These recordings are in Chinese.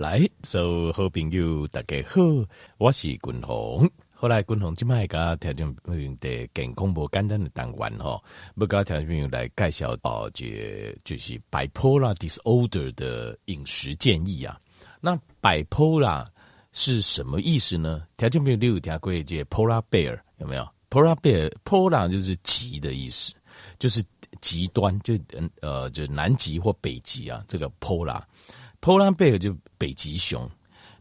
来，所有好朋友大家好，我是君鸿。后来君鸿今麦个条件的健康不简单的单元吼，不个条件来介绍哦，这就是 bipolar disorder 的饮食建议啊。那 bipolar 是什么意思呢？条件没有六条规则，polar bear 有没有？polar bear，polar 就是极的意思，就是极端，就呃就南极或北极啊，这个 polar Polar bear 就北极熊。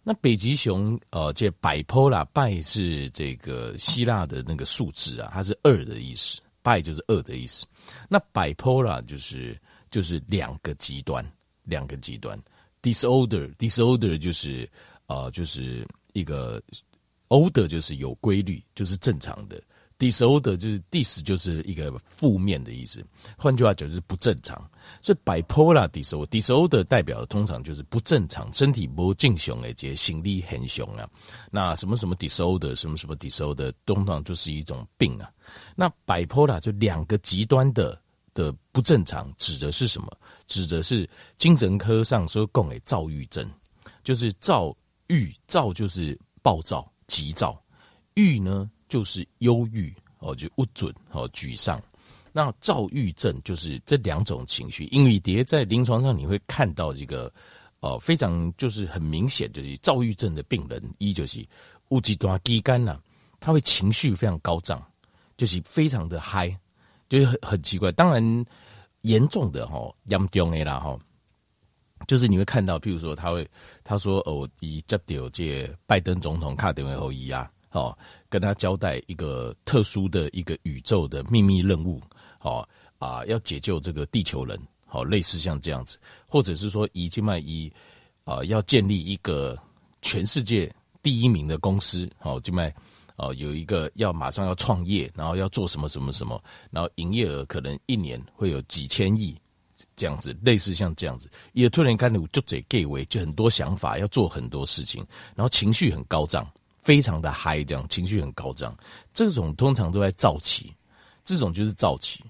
那北极熊，呃，这 bipolar，b 是这个希腊的那个数字啊，它是二的意思，b 就是二的意思。那 bipolar 就是就是两个极端，两个极端。disorder，disorder 就是呃就是一个 order 就是有规律，就是正常的。Disorder 就是 dis 就是一个负面的意思，换句话讲就是不正常。所以 bipolar disorder，disorder 代表的通常就是不正常，身体不正常诶，且心理很凶啊。那什么什么 disorder，什么什么 disorder，通常就是一种病啊。那 bipolar 就两个极端的的不正常，指的是什么？指的是精神科上说讲诶躁郁症，就是躁郁，躁就是暴躁、急躁，郁呢？就是忧郁哦，就不准哦，沮丧。那躁郁症就是这两种情绪，因为蝶在临床上你会看到这个哦，非常就是很明显，就是躁郁症的病人，一就是有极端低干呐，他会情绪非常高涨，就是非常的嗨，就是很很奇怪。当然严重的哈，严重的啦哈，就是你会看到，譬如说他会他说哦，以接到这拜登总统卡电话后裔啊。哦，跟他交代一个特殊的一个宇宙的秘密任务，好啊，要解救这个地球人，好，类似像这样子，或者是说以金麦一啊，要建立一个全世界第一名的公司，好，金麦哦，有一个要马上要创业，然后要做什么什么什么，然后营业额可能一年会有几千亿这样子，类似像这样子，也突然间就这给为就很多想法，要做很多事情，然后情绪很高涨。非常的嗨，这样情绪很高涨，这种通常都在躁期，这种就是躁期。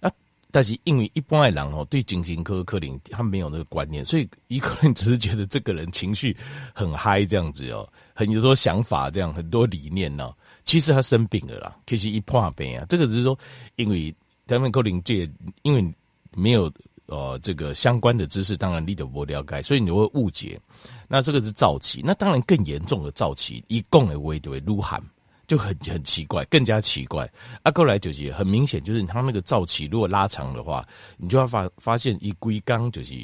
啊，但是因为一般的人哦，对精神科科林他没有那个观念，所以一个人只是觉得这个人情绪很嗨这样子哦，很多想法这样，很多理念呢，其实他生病了啦，其实一破病啊，这个只是说因为他们科林界因为没有。呃，这个相关的知识当然你都不了解，所以你会误解。那这个是躁气，那当然更严重的躁气，一共的为对鹿晗就很很奇怪，更加奇怪。啊，过来就是很明显，就是他那个躁气如果拉长的话，你就要发发现一龟缸就是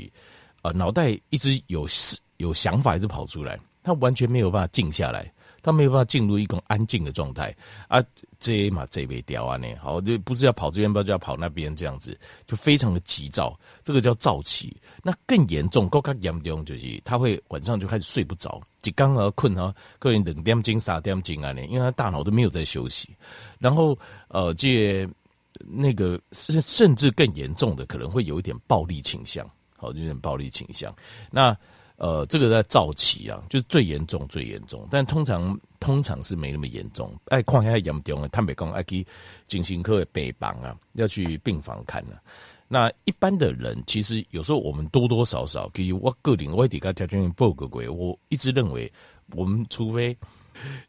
呃脑袋一直有有想法一直跑出来，他完全没有办法静下来。他没有办法进入一种安静的状态啊，这嘛这边掉啊呢，好就不是要跑这边，不知道要跑那边，这样子就非常的急躁，这个叫躁气。那更严重，更加严重就是他会晚上就开始睡不着，一刚而困啊，个人两点钟三点钟啊呢，因为他大脑都没有在休息。然后呃，这那个甚甚至更严重的，可能会有一点暴力倾向，好，有点暴力倾向。那呃，这个在早期啊，就是最严重、最严重，但通常通常是没那么严重。哎，况且还严重的，坦白讲，爱去精神科的病房啊，要去病房看啊。那一般的人，其实有时候我们多多少少，可以我个人我底下条件报个鬼，我一直认为，我们除非，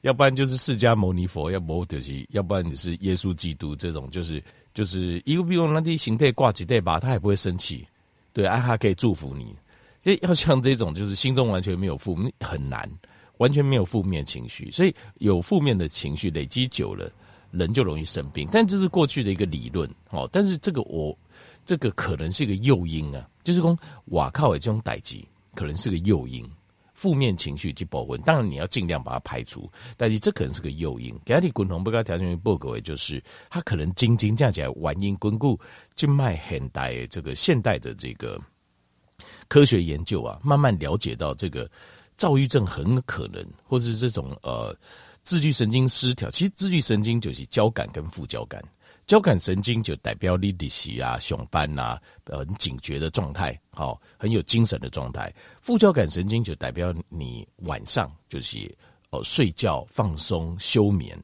要不然就是释迦牟尼佛，要不就是，要不然你是耶稣基督这种，就是就是一个比如那啲形态挂几代吧，他也不会生气，对，啊，他可以祝福你。这要像这种，就是心中完全没有负面，很难，完全没有负面情绪，所以有负面的情绪累积久了，人就容易生病。但这是过去的一个理论哦，但是这个我这个可能是一个诱因啊，就是说哇靠，这种代志可能是个诱因，负面情绪去保温，当然你要尽量把它排除，但是这可能是个诱因。给你共同不该条件于报告的就是它可能仅仅这样起来原因巩固，就卖现代这个现代的这个。科学研究啊，慢慢了解到这个躁郁症很可能，或者是这种呃自律神经失调。其实自律神经就是交感跟副交感，交感神经就代表你的是啊上班啊，很警觉的状态，好很有精神的状态。副交感神经就代表你晚上就是哦睡觉、放松、休眠。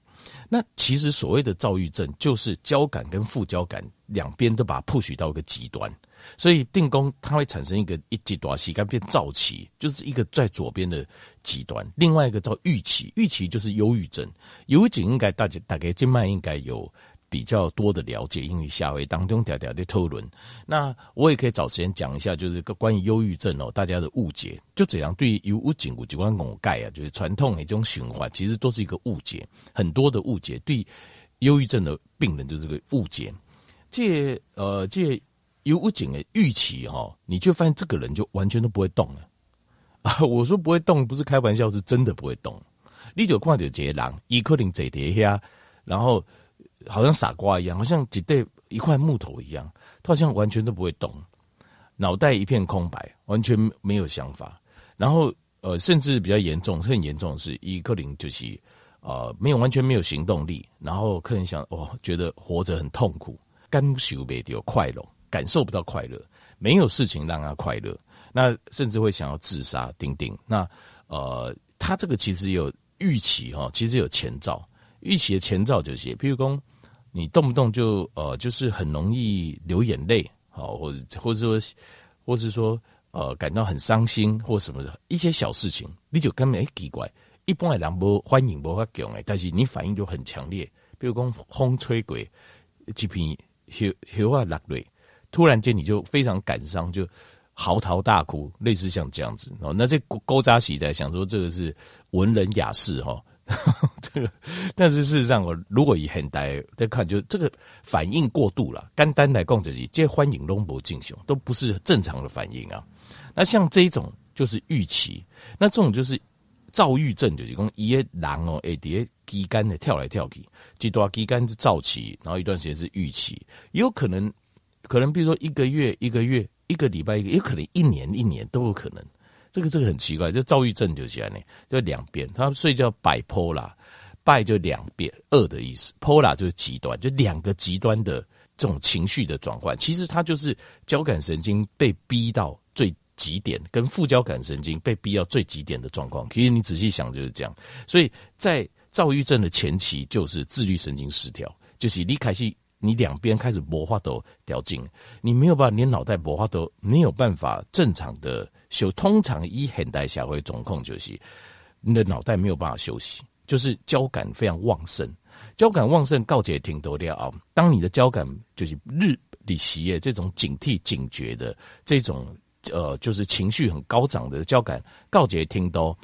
那其实所谓的躁郁症，就是交感跟副交感两边都把它 push 到一个极端，所以定宫它会产生一个一极端期，该变躁期，就是一个在左边的极端，另外一个叫郁期，郁期就是忧郁症。忧郁症应该大家大概静脉应该有。比较多的了解，因为下回当中条条的讨论，那我也可以找时间讲一下，就是个关于忧郁症哦，大家的误解，就怎样对于忧郁症有几关误解啊，就是传统的这种循环，其实都是一个误解，很多的误解，对忧郁症的病人就是个误解。这呃，这忧郁症的预期哈，你就发现这个人就完全都不会动了啊！我说不会动，不是开玩笑，是真的不会动。你就看到这个人，伊可能坐底下，然后。好像傻瓜一样，好像只对一块木头一样，他好像完全都不会动，脑袋一片空白，完全没有想法。然后呃，甚至比较严重，很严重的是伊克林就是呃，没有完全没有行动力。然后客人想哦，觉得活着很痛苦，感受不到快乐，感受不到快乐，没有事情让他快乐。那甚至会想要自杀，丁丁。那呃，他这个其实有预期哈，其实有前兆，预期的前兆就是，譬如说。你动不动就呃，就是很容易流眼泪，好，或者或者说，或是说呃，感到很伤心或什么的一些小事情，你就根本哎奇怪，一般的人不欢迎不发强哎，但是你反应就很强烈，比如说风吹过，一片雪雪啊落泪，突然间你就非常感伤，就嚎啕大哭，类似像这样子哦。那这勾扎喜在想说这个是文人雅士哈。这个，但是事实上，我如果以现代在看，就这个反应过度了。单单来讲就是，这欢迎龙博进雄都不是正常的反应啊。那像这一种就是预期，那这种就是躁郁症，就是讲一个人哦，哎，底下肌肝的跳来跳去，几多肌肝是躁期，然后一段时间是预期，也有可能，可能比如说一个月一个月，一个礼拜一个，也可能一年一年都有可能。这个这个很奇怪，就躁郁症就是这样呢，就两边，他睡觉摆 p o l a 拜就两边，二的意思 p o l a 就是极端，就两个极端的这种情绪的转换。其实它就是交感神经被逼到最极点，跟副交感神经被逼到最极点的状况。其实你仔细想就是这样。所以在躁郁症的前期就是自律神经失调，就是你开始你两边开始无法度调静，你没有办法，你脑袋无法度没有办法正常的。就通常以现代下会总控就是你的脑袋没有办法休息，就是交感非常旺盛。交感旺盛告诫听多的啊，当你的交感就是日理习业这种警惕警觉的这种呃，就是情绪很高涨的交感告诫听多，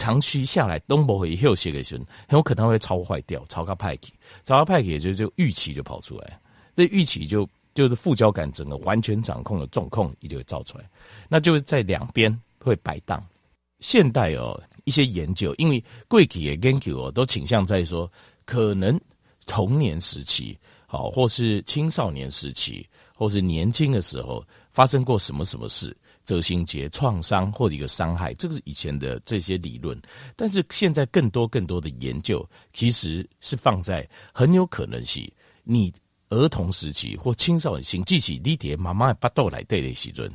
长期下来都不会休息的时候，很有可能会超坏掉，超个派气，超个派气也就就预期就跑出来，这预期就。就是副交感整个完全掌控的重控，也就会造出来，那就是在两边会摆荡。现代哦，一些研究，因为贵体的研究哦，都倾向在说，可能童年时期，好，或是青少年时期，或是年轻的时候发生过什么什么事，泽心节创伤或者一个伤害，这个是以前的这些理论。但是现在更多更多的研究，其实是放在很有可能是你。儿童时期或青少年期，记起你爹妈妈巴豆来对的时阵，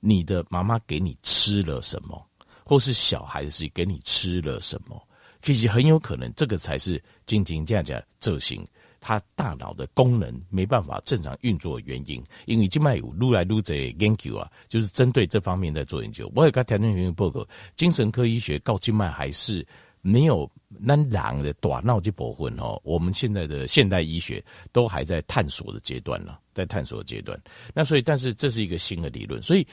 你的妈妈给你吃了什么，或是小孩子给你吃了什么，其实很有可能这个才是静静这样讲这型，他大脑的功能没办法正常运作的原因。因为静脉有撸来撸在研究啊，就是针对这方面在做研究。我也跟条件原因报告，精神科医学告静脉还是。没有那两的短脑这部分哦，我们现在的现代医学都还在探索的阶段了，在探索的阶段。那所以，但是这是一个新的理论，所以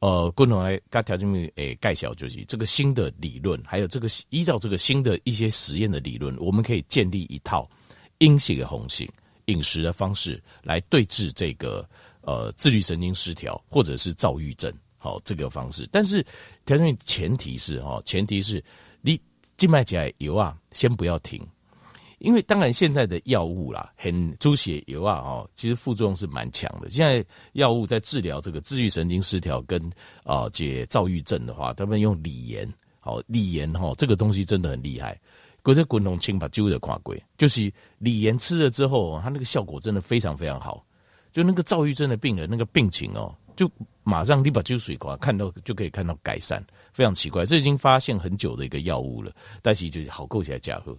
呃，共同来跟条件诶介绍就是这个新的理论，还有这个依照这个新的一些实验的理论，我们可以建立一套阴性的红性饮食的方式来对治这个呃自律神经失调或者是躁郁症，好这个方式。但是条件前提是哈，前提是你。静脉起来油啊，先不要停，因为当然现在的药物啦，很猪血油啊，哦，其实副作用是蛮强的。现在药物在治疗这个自律神经失调跟啊解躁郁症的话，他们用锂盐，好锂盐哈，这个东西真的很厉害。国际滚筒清把揪的挂柜，就是锂盐吃了之后，他那个效果真的非常非常好。就那个躁郁症的病人，那个病情哦，就马上你把酒水刮看到就可以看到改善，非常奇怪。这已经发现很久的一个药物了，但是就是好够起来加喝。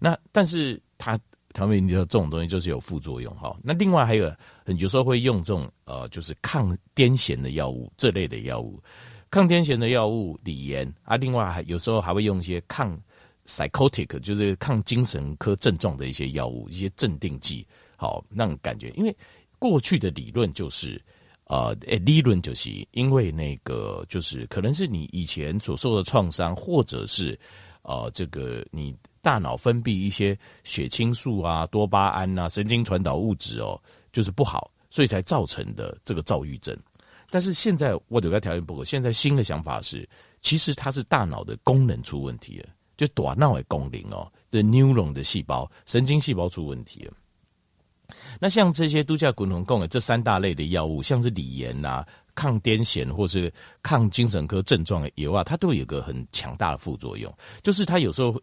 那但是它他们你知道这种东西就是有副作用哈。那另外还有有时候会用这种呃就是抗癫痫的药物这类的药物，抗癫痫的药物李炎啊，另外还有时候还会用一些抗。Psychotic 就是抗精神科症状的一些药物，一些镇定剂，好让感觉。因为过去的理论就是，呃，理论就是因为那个就是可能是你以前所受的创伤，或者是呃这个你大脑分泌一些血清素啊、多巴胺啊、神经传导物质哦，就是不好，所以才造成的这个躁郁症。但是现在我有个条件不够，现在新的想法是，其实它是大脑的功能出问题了。就大脑的功能哦，这 neuron 的细胞、神经细胞出问题了。那像这些度假滚筒共的这三大类的药物，像是锂盐呐、抗癫痫或是抗精神科症状的药啊，它都有一个很强大的副作用，就是它有时候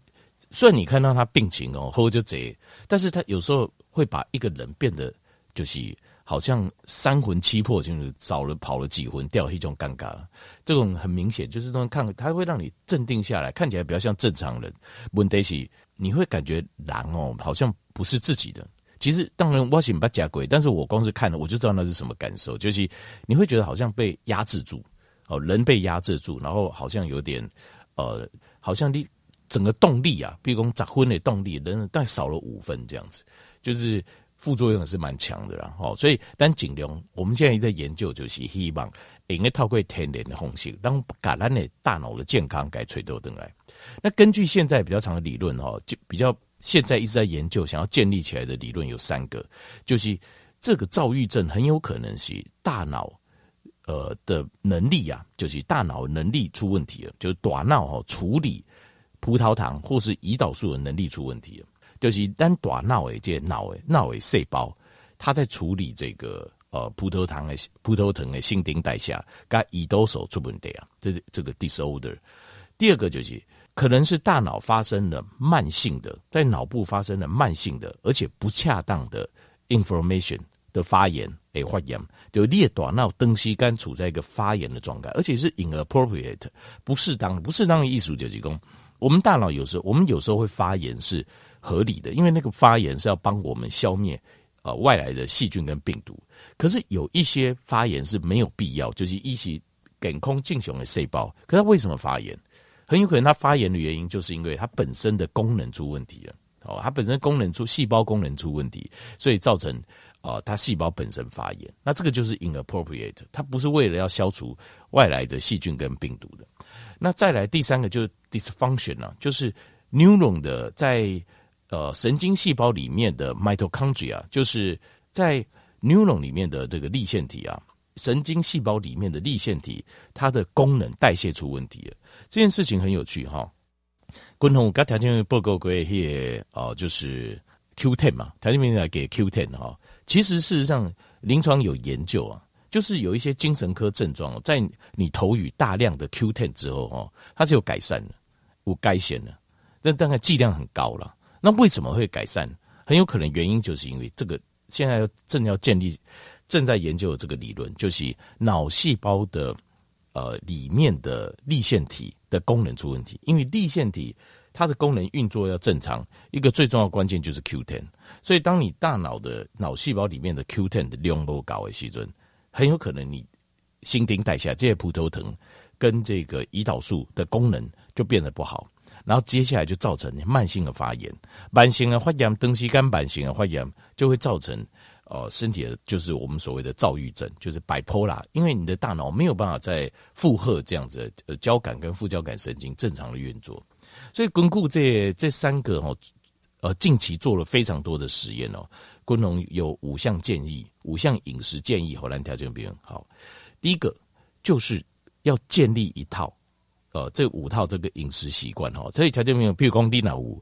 虽然你看到他病情哦，喝就贼，但是他有时候会把一个人变得就是。好像三魂七魄，就是找了跑了几魂，掉一种尴尬。这种很明显就是这种看，它会让你镇定下来，看起来比较像正常人。问题是你会感觉狼哦，好像不是自己的。其实当然我想不假鬼，但是我光是看了我就知道那是什么感受，就是你会觉得好像被压制住哦，人被压制住，然后好像有点呃，好像你整个动力啊，比如讲砸昏的动力，人大概少了五分这样子，就是。副作用也是蛮强的啦，吼，所以但尽量，我们现在在研究，就是希望应该透过天然的方式，让把咱的大脑的健康给垂头等来。那根据现在比较长的理论，哈，就比较现在一直在研究，想要建立起来的理论有三个，就是这个躁郁症很有可能是大脑呃的能力啊，就是大脑能力出问题了，就是大脑哈处理葡萄糖或是胰岛素的能力出问题了。就是单大脑诶，这脑诶脑诶细胞，它在处理这个呃葡萄糖的葡萄糖的新陈代谢，跟胰岛素出问题啊，这这个 disorder。第二个就是可能是大脑发生了慢性的，在脑部发生了慢性的，而且不恰当的 information 的发炎诶发炎，就你的大脑东西刚处在一个发炎的状态，而且是 inappropriate 不适当不适当的意思就是讲，我们大脑有时候我们有时候会发炎是。合理的，因为那个发炎是要帮我们消灭呃外来的细菌跟病毒。可是有一些发炎是没有必要，就是一些健康正常的细胞，可是它为什么发炎？很有可能它发炎的原因就是因为它本身的功能出问题了。哦，它本身功能出细胞功能出问题，所以造成呃它细胞本身发炎。那这个就是 inappropriate，它不是为了要消除外来的细菌跟病毒的。那再来第三个就是 dysfunction 啊，就是 neuron 的在呃，神经细胞里面的 mitochondria 就是在 neuron 里面的这个粒线体啊，神经细胞里面的粒线体，它的功能代谢出问题了。这件事情很有趣哈。共同刚条件报告过些哦，就是 Q10 嘛，条件名来给 Q10 哈。其实事实上，临床有研究啊，就是有一些精神科症状，在你投予大量的 Q10 之后哦，它是有改善的，有改善的，但大概剂量很高了。那为什么会改善？很有可能原因就是因为这个现在正要建立、正在研究的这个理论，就是脑细胞的呃里面的粒线体的功能出问题。因为粒线体它的功能运作要正常，一个最重要关键就是 Q10。所以当你大脑的脑细胞里面的 Q10 的量都高的时候，很有可能你新陈代谢这些葡萄糖跟这个胰岛素的功能就变得不好。然后接下来就造成慢性的发炎，慢性的发炎，东西肝慢性的发炎就会造成，呃，身体的就是我们所谓的躁郁症，就是摆脱啦因为你的大脑没有办法再负荷这样子，呃，交感跟副交感神经正常的运作，所以巩固这这三个哦，呃，近期做了非常多的实验哦，昆龙有五项建议，五项饮食建议，荷兰条件病人好，第一个就是要建立一套。呃，这五套这个饮食习惯哈，这条件没有，譬如讲你那五，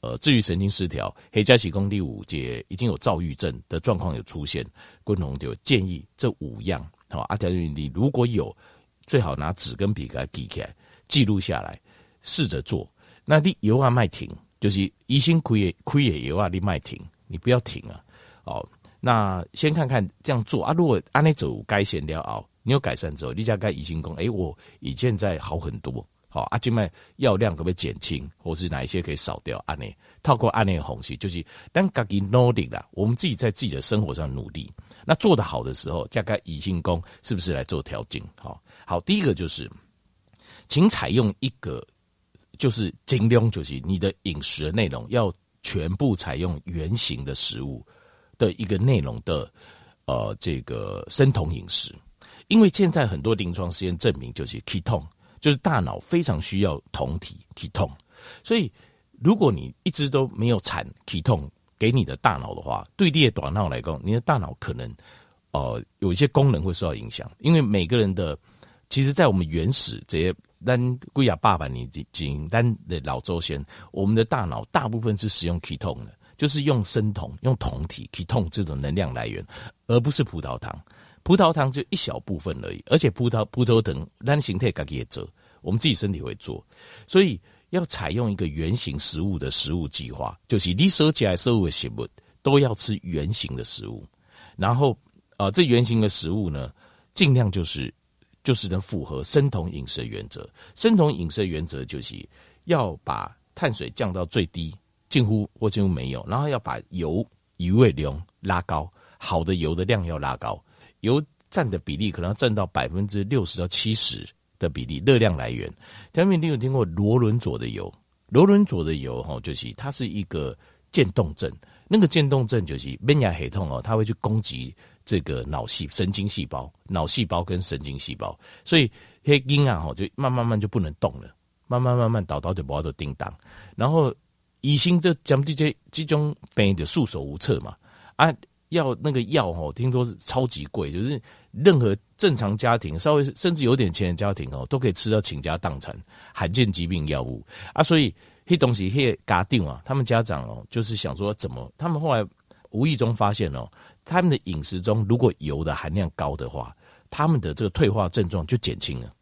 呃，至于神经失调，黑加起功第五节已经有躁郁症的状况有出现，共同就建议这五样，好，阿条你如果有，最好拿纸跟笔给它记起来，记录下来，试着做。那你油啊卖停，就是医生亏也亏也油啊你卖停，你不要停啊。哦，那先看看这样做啊，如果按呢走该先了熬，你有改善之后，你加该乙型功，哎，我以前在好很多，好啊，静脉药量可不可以减轻，或是哪一些可以少掉？按呢，透过按呢红系，就是当自己努力啦，我们自己在自己的生活上努力，那做得好的时候，加该乙型功是不是来做调整？好，好，第一个就是，请采用一个，就是尽量就是你的饮食的内容要全部采用原型的食物的一个内容的。呃，这个生酮饮食，因为现在很多临床实验证明，就是 k e t o n 就是大脑非常需要酮体 k e t o n 所以如果你一直都没有产 k e t o n 给你的大脑的话，对你的大脑来讲，你的大脑可能呃有一些功能会受到影响，因为每个人的其实，在我们原始这些单龟亚爸爸你简单的老周先，我们的大脑大部分是使用 ketone 的。就是用生酮、用酮体、ketone 这种能量来源，而不是葡萄糖。葡萄糖就一小部分而已，而且葡萄葡萄糖单形态自己也做，我们自己身体会做，所以要采用一个原型食物的食物计划，就是你收起来所有的食物都要吃原型的食物，然后啊、呃，这原型的食物呢，尽量就是就是能符合生酮饮食原则。生酮饮食原则就是要把碳水降到最低。近乎或几乎没有，然后要把油油的量拉高，好的油的量要拉高，油占的比例可能要占到百分之六十到七十的比例，热量来源。前面你有听过罗伦佐的油？罗伦佐的油哈，就是它是一个渐冻症，那个渐冻症就是免疫系统哦，它会去攻击这个脑细神经细胞、脑细胞跟神经细胞，所以黑因啊哈就慢慢慢就不能动了，慢慢慢慢倒倒就不要做叮当，然后。乙型这讲这些这种病就束手无策嘛啊，要那个药哦，听说是超级贵，就是任何正常家庭，稍微 甚至有点钱的家庭哦，都可以吃到倾家荡产，罕见疾病药物啊，所以这东西嘿嘎定啊，他们家长哦，就是想说怎么，他们后来无意中发现哦，他们的饮食中如果油的含量高的话，他们的这个退化症状就减轻了，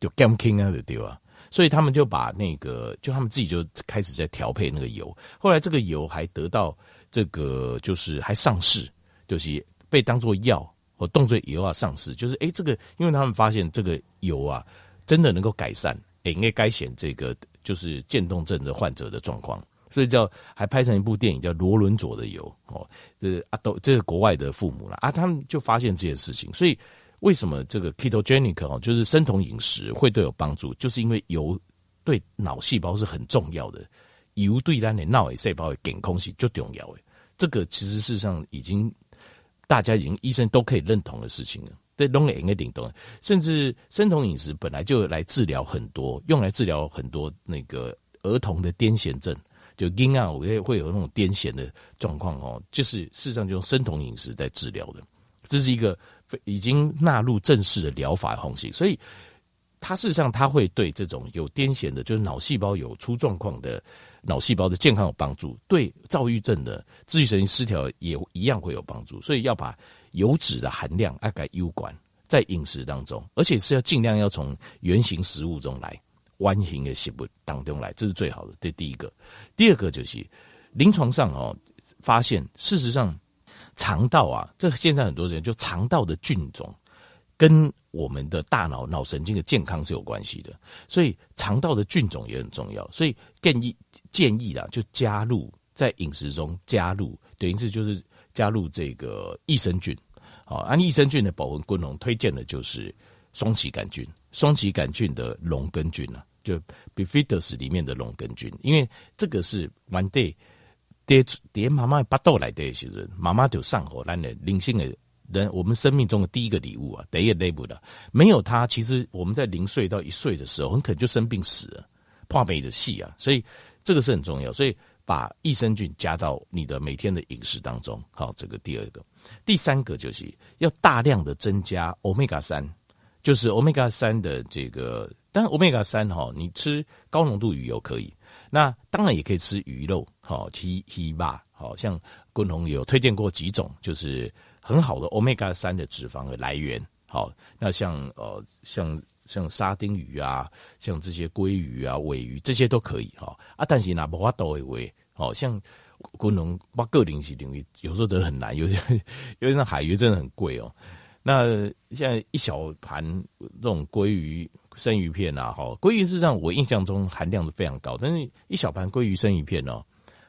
就减轻啊，对吧？所以他们就把那个，就他们自己就开始在调配那个油。后来这个油还得到这个，就是还上市，就是被当作药或动作油啊上市。就是哎，这个因为他们发现这个油啊，真的能够改善，哎，应该改善这个就是渐冻症的患者的状况，所以叫还拍成一部电影叫《罗伦佐的油》哦，这啊都这是国外的父母了啊，他们就发现这件事情，所以。为什么这个 ketogenic 哦，就是生酮饮食会对有帮助？就是因为油对脑细胞是很重要的，油对咱的脑细胞的健康是最重要的。这个其实事实上已经大家已经医生都可以认同的事情了。对，拢会应该领懂。甚至生酮饮食本来就来治疗很多，用来治疗很多那个儿童的癫痫症，就婴儿我也会有那种癫痫的状况哦，就是事实上就用生酮饮食在治疗的。这是一个。已经纳入正式的疗法红系，所以它事实上它会对这种有癫痫的，就是脑细胞有出状况的脑细胞的健康有帮助，对躁郁症的自律神经失调也一样会有帮助。所以要把油脂的含量要改优管在饮食当中，而且是要尽量要从圆形食物中来，完形的食物当中来，这是最好的。这第一个，第二个就是临床上哦发现，事实上。肠道啊，这现在很多人就肠道的菌种跟我们的大脑脑神经的健康是有关系的，所以肠道的菌种也很重要。所以建议建议啊，就加入在饮食中加入，等于是就是加入这个益生菌。好，按益生菌的保温功能，推荐的就是双歧杆菌，双歧杆菌的龙根菌啊，就 Bifidus 里面的龙根菌，因为这个是 one day。爹爹妈妈巴豆来的时候，妈妈就上火，咱的灵性的人，我们生命中的第一个礼物啊，第一个礼物的，没有它，其实我们在零岁到一岁的时候，很可能就生病死了，怕没着戏啊，所以这个是很重要，所以把益生菌加到你的每天的饮食当中，好，这个第二个，第三个就是要大量的增加欧米伽三，就是欧米伽三的这个，当然欧米伽三哈，你吃高浓度鱼油可以。那当然也可以吃鱼肉，好，鱼鱼吧，好像昆宏有推荐过几种，就是很好的 Omega 三的脂肪的来源，好，那像呃像像沙丁鱼啊，像这些鲑鱼啊、尾鱼这些都可以哈啊，但是那不法都会，好像昆宏把个零食领域有时候真的很难，有些因为那海鱼真的很贵哦。那现在一小盘这种鲑鱼生鱼片啊，哈，鲑鱼事实上我印象中含量是非常高，但是一小盘鲑鱼生鱼片哦，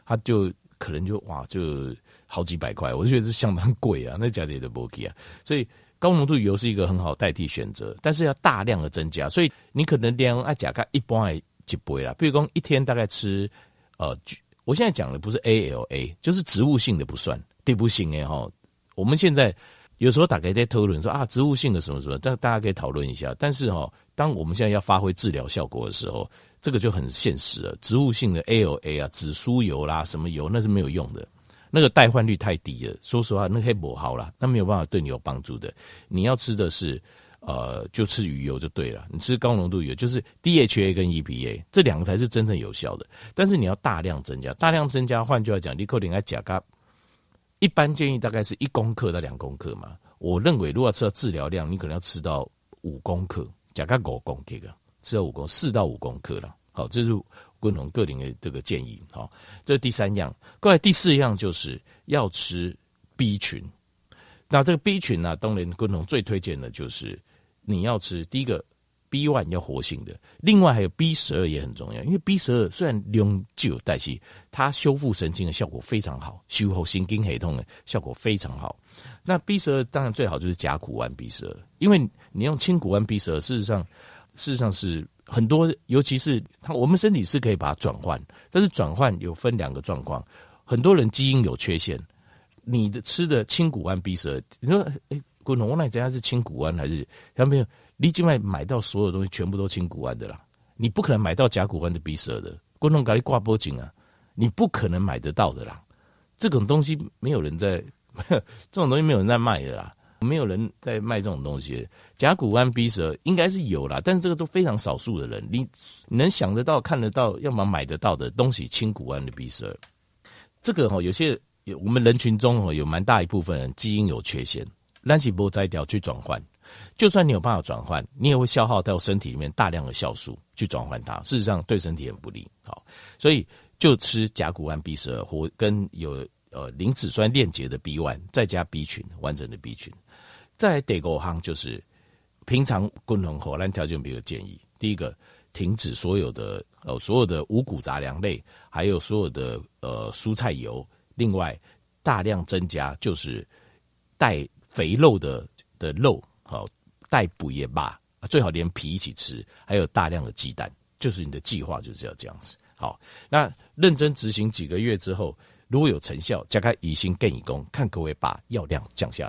它就可能就哇就好几百块，我就觉得是相当贵啊，那价钱都不 OK 啊，所以高浓度油是一个很好代替选择，但是要大量的增加，所以你可能量爱甲个一般爱一杯啦，比如说一天大概吃呃，我现在讲的不是 ALA，就是植物性的不算，地不性哎哈，我们现在。有时候打开在讨论说啊，植物性的什么什么，但大家可以讨论一下。但是哈，当我们现在要发挥治疗效果的时候，这个就很现实了。植物性的 ALA 啊，紫苏油啦，什么油那是没有用的，那个代换率太低了。说实话，那黑不好啦，那没有办法对你有帮助的。你要吃的是呃，就吃鱼油就对了。你吃高浓度油，就是 DHA 跟 EPA 这两个才是真正有效的。但是你要大量增加，大量增加，换句话讲，你可能要加个。一般建议大概是一公克到两公克嘛。我认为如果吃到治疗量，你可能要吃到五公克，加个五公克，吃到五公四到五公克了。好，这是昆同个人的这个建议。好，这是第三样。过来第四样就是要吃 B 群。那这个 B 群呢、啊，当然昆同最推荐的就是你要吃第一个。B one 要活性的，另外还有 B 十二也很重要，因为 B 十二虽然用具有代谢，它修复神经的效果非常好，修复神经系统的效果非常好。那 B 十二当然最好就是甲钴胺 B 十二，因为你用氢鈷胺 B 十二，事实上事实上是很多，尤其是它我们身体是可以把它转换，但是转换有分两个状况，很多人基因有缺陷，你的吃的氢鈷胺 B 十二，你说哎，古龙我那家是氢鈷胺还是有没有？你境外买到所有东西全部都氢鈷胺的啦，你不可能买到甲鈷胺的 B 十二的，观众给你挂脖颈啊，你不可能买得到的啦。这种东西没有人在，这种东西没有人在卖的啦，没有人在卖这种东西。甲骨胺 B 十二应该是有啦，但是这个都非常少数的人，你能想得到、看得到，要么买得到的东西，氢鈷胺的 B 十二，这个哈有些有我们人群中哈有蛮大一部分人基因有缺陷，但是不摘掉去转换。就算你有办法转换，你也会消耗到身体里面大量的酵素去转换它，事实上对身体很不利。好，所以就吃甲骨胺 B 十二或跟有呃磷脂酸链接的 B one，再加 B 群完整的 B 群。再第五项就是平常共同荷兰条件，比如建议，第一个停止所有的呃所有的五谷杂粮类，还有所有的呃蔬菜油，另外大量增加就是带肥肉的的肉。好，带补也罢，最好连皮一起吃，还有大量的鸡蛋，就是你的计划就是要这样子。好，那认真执行几个月之后，如果有成效，加开乙锌更乙功，看可不可以把药量降下。